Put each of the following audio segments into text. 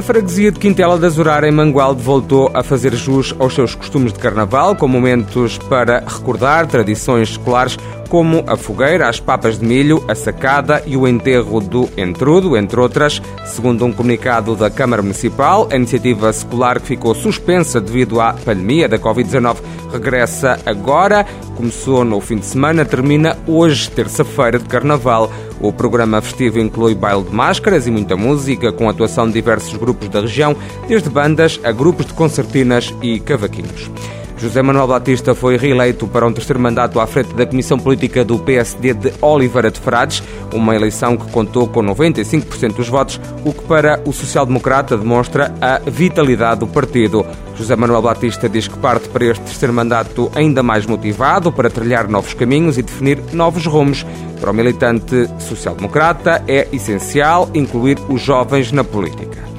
A freguesia de Quintela da Azurar, em Mangualde, voltou a fazer jus aos seus costumes de carnaval, com momentos para recordar tradições escolares como a fogueira, as papas de milho, a sacada e o enterro do entrudo, entre outras. Segundo um comunicado da Câmara Municipal, a iniciativa secular que ficou suspensa devido à pandemia da Covid-19 regressa agora. Começou no fim de semana, termina hoje, terça-feira de Carnaval. O programa festivo inclui baile de máscaras e muita música, com atuação de diversos grupos da região, desde bandas a grupos de concertinas e cavaquinhos. José Manuel Batista foi reeleito para um terceiro mandato à frente da Comissão Política do PSD de Oliveira de Frades, uma eleição que contou com 95% dos votos, o que para o social-democrata demonstra a vitalidade do partido. José Manuel Batista diz que parte para este terceiro mandato ainda mais motivado para trilhar novos caminhos e definir novos rumos. Para o militante social-democrata é essencial incluir os jovens na política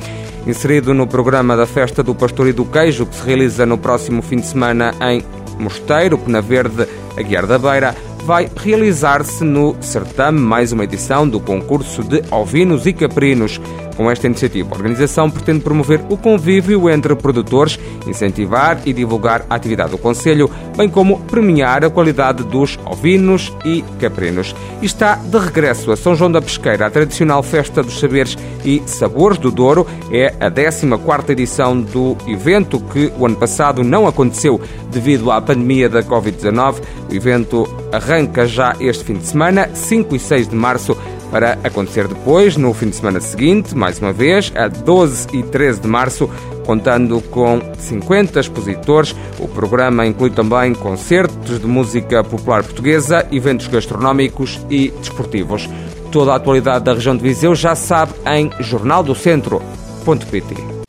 inserido no programa da Festa do Pastor e do Queijo, que se realiza no próximo fim de semana em Mosteiro, Pena Verde, Aguiar da Beira vai realizar-se no certame mais uma edição do concurso de ovinos e caprinos. Com esta iniciativa, a organização pretende promover o convívio entre produtores, incentivar e divulgar a atividade do Conselho, bem como premiar a qualidade dos ovinos e caprinos. Está de regresso a São João da Pesqueira, a tradicional festa dos saberes e sabores do Douro. É a 14ª edição do evento que o ano passado não aconteceu devido à pandemia da Covid-19. O evento arranca já este fim de semana, 5 e 6 de março, para acontecer depois, no fim de semana seguinte, mais uma vez, a 12 e 13 de março, contando com 50 expositores. O programa inclui também concertos de música popular portuguesa, eventos gastronómicos e desportivos. Toda a atualidade da região de Viseu já sabe em jornaldocentro.pt.